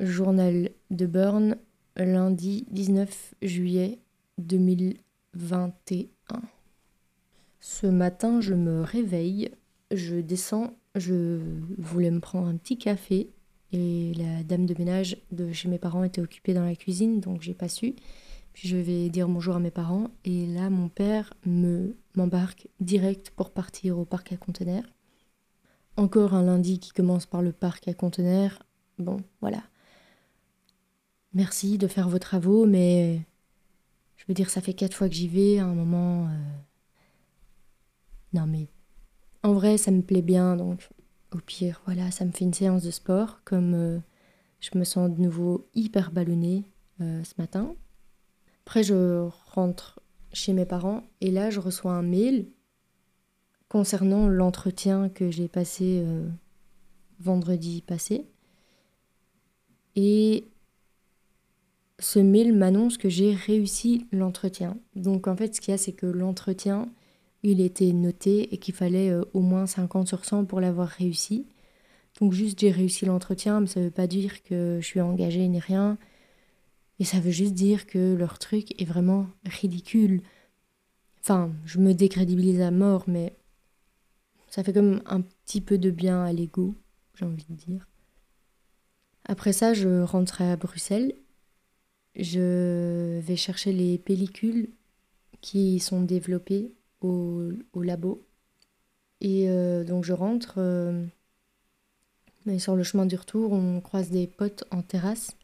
Journal de Burn, lundi 19 juillet 2021. Ce matin, je me réveille, je descends, je voulais me prendre un petit café et la dame de ménage de chez mes parents était occupée dans la cuisine, donc j'ai pas su. Puis je vais dire bonjour à mes parents et là mon père me m'embarque direct pour partir au parc à conteneurs. Encore un lundi qui commence par le parc à conteneurs. Bon, voilà. Merci de faire vos travaux, mais je veux dire, ça fait quatre fois que j'y vais. À un moment, euh, non mais en vrai, ça me plaît bien, donc au pire, voilà, ça me fait une séance de sport. Comme euh, je me sens de nouveau hyper ballonnée euh, ce matin. Après, je rentre chez mes parents et là, je reçois un mail concernant l'entretien que j'ai passé vendredi passé. Et ce mail m'annonce que j'ai réussi l'entretien. Donc en fait, ce qu'il y a, c'est que l'entretien, il était noté et qu'il fallait euh, au moins 50 sur 100 pour l'avoir réussi. Donc juste j'ai réussi l'entretien, mais ça ne veut pas dire que je suis engagée ni rien. Et ça veut juste dire que leur truc est vraiment ridicule. Enfin, je me décrédibilise à mort, mais ça fait comme un petit peu de bien à l'ego, j'ai envie de dire. Après ça, je rentrais à Bruxelles je vais chercher les pellicules qui sont développées au, labo. Et euh, donc je rentre. Euh, mais sur le chemin du retour, on croise des potes en terrasse.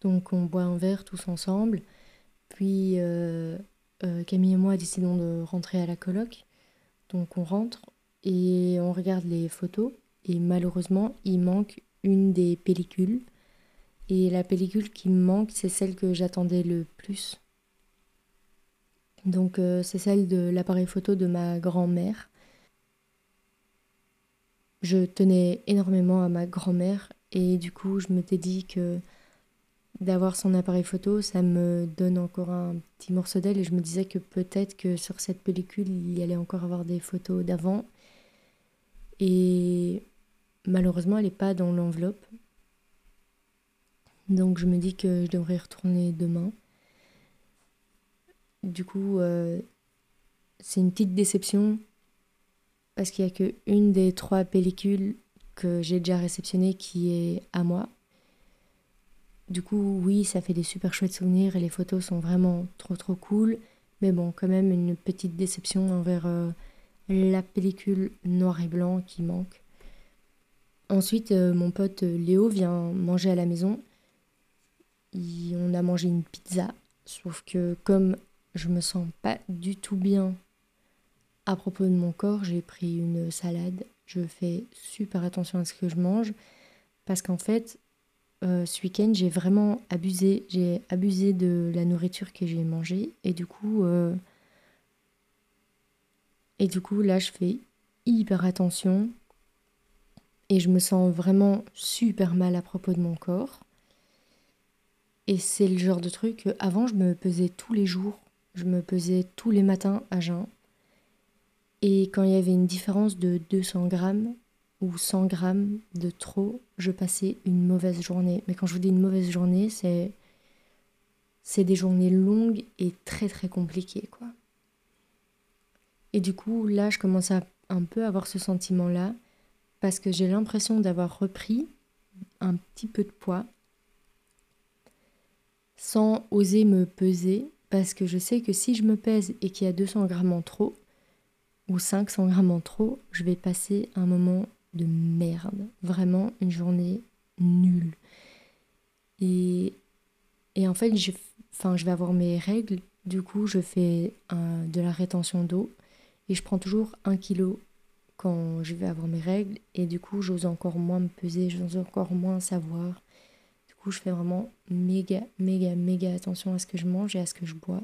Donc on boit un verre tous ensemble. Puis euh, Camille et moi décidons de rentrer à la coloc. Donc on rentre et on regarde les photos. Et malheureusement, il manque une des pellicules. Et la pellicule qui me manque, c'est celle que j'attendais le plus. Donc euh, c'est celle de l'appareil photo de ma grand-mère. Je tenais énormément à ma grand-mère et du coup je m'étais dit que d'avoir son appareil photo, ça me donne encore un petit morceau d'elle et je me disais que peut-être que sur cette pellicule, il y allait encore avoir des photos d'avant. Et malheureusement, elle n'est pas dans l'enveloppe. Donc je me dis que je devrais retourner demain. Du coup, euh, c'est une petite déception parce qu'il n'y a qu'une des trois pellicules que j'ai déjà réceptionnées qui est à moi. Du coup, oui, ça fait des super chouettes souvenirs et les photos sont vraiment trop trop cool. Mais bon, quand même une petite déception envers euh, la pellicule noir et blanc qui manque. Ensuite, euh, mon pote Léo vient manger à la maison on a mangé une pizza, sauf que comme je me sens pas du tout bien à propos de mon corps, j'ai pris une salade. Je fais super attention à ce que je mange parce qu'en fait, euh, ce week-end, j'ai vraiment abusé. J'ai abusé de la nourriture que j'ai mangée et du coup, euh, et du coup, là, je fais hyper attention et je me sens vraiment super mal à propos de mon corps. Et c'est le genre de truc, avant je me pesais tous les jours, je me pesais tous les matins à jeun. Et quand il y avait une différence de 200 grammes ou 100 grammes de trop, je passais une mauvaise journée. Mais quand je vous dis une mauvaise journée, c'est c'est des journées longues et très très compliquées quoi. Et du coup, là, je commence à un peu avoir ce sentiment-là parce que j'ai l'impression d'avoir repris un petit peu de poids sans oser me peser parce que je sais que si je me pèse et qu'il y a 200 grammes en trop ou 500 grammes en trop, je vais passer un moment de merde. Vraiment une journée nulle. Et, et en fait, je, je vais avoir mes règles. Du coup, je fais de la rétention d'eau et je prends toujours un kilo quand je vais avoir mes règles. Et du coup, j'ose encore moins me peser, j'ose encore moins savoir je fais vraiment méga, méga, méga attention à ce que je mange et à ce que je bois.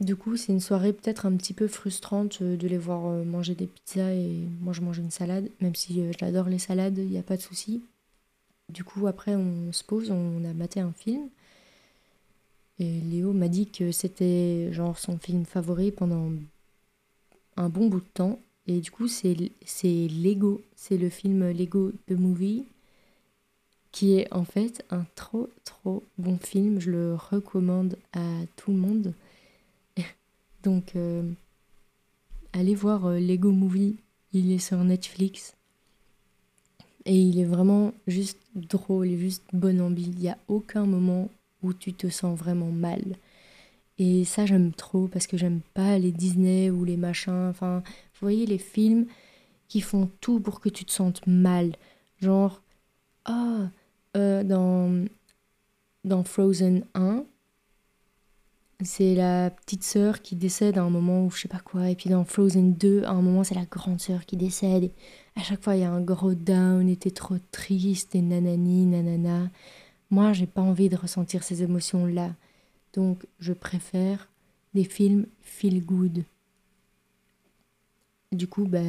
Du coup, c'est une soirée peut-être un petit peu frustrante euh, de les voir euh, manger des pizzas et moi je mange une salade, même si euh, j'adore les salades, il n'y a pas de souci. Du coup, après, on se pose, on a maté un film. Et Léo m'a dit que c'était genre son film favori pendant un bon bout de temps. Et du coup, c'est Lego, c'est le film Lego The Movie qui est en fait un trop trop bon film. Je le recommande à tout le monde. Donc, euh, allez voir euh, Lego Movie. Il est sur Netflix. Et il est vraiment juste drôle juste bon ambi. Il n'y a aucun moment où tu te sens vraiment mal. Et ça, j'aime trop parce que j'aime pas les Disney ou les machins. Enfin, vous voyez les films qui font tout pour que tu te sentes mal. Genre, ah, euh, dans, dans Frozen 1, c'est la petite sœur qui décède à un moment où je sais pas quoi. Et puis dans Frozen 2, à un moment, c'est la grande sœur qui décède. À chaque fois, il y a un gros down, et t'es trop triste, et nanani, nanana. Moi, j'ai pas envie de ressentir ces émotions-là. Donc, je préfère des films feel good. Du coup, bah,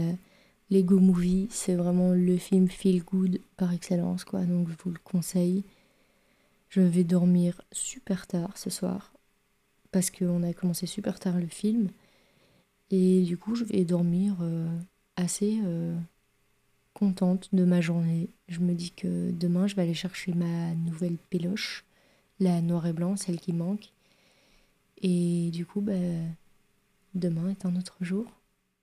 Lego Movie, c'est vraiment le film feel good par excellence, quoi. Donc, je vous le conseille. Je vais dormir super tard ce soir parce qu'on a commencé super tard le film. Et du coup, je vais dormir euh, assez euh, contente de ma journée. Je me dis que demain, je vais aller chercher ma nouvelle péloche, la noir et blanc, celle qui manque. Et du coup, bah, demain est un autre jour.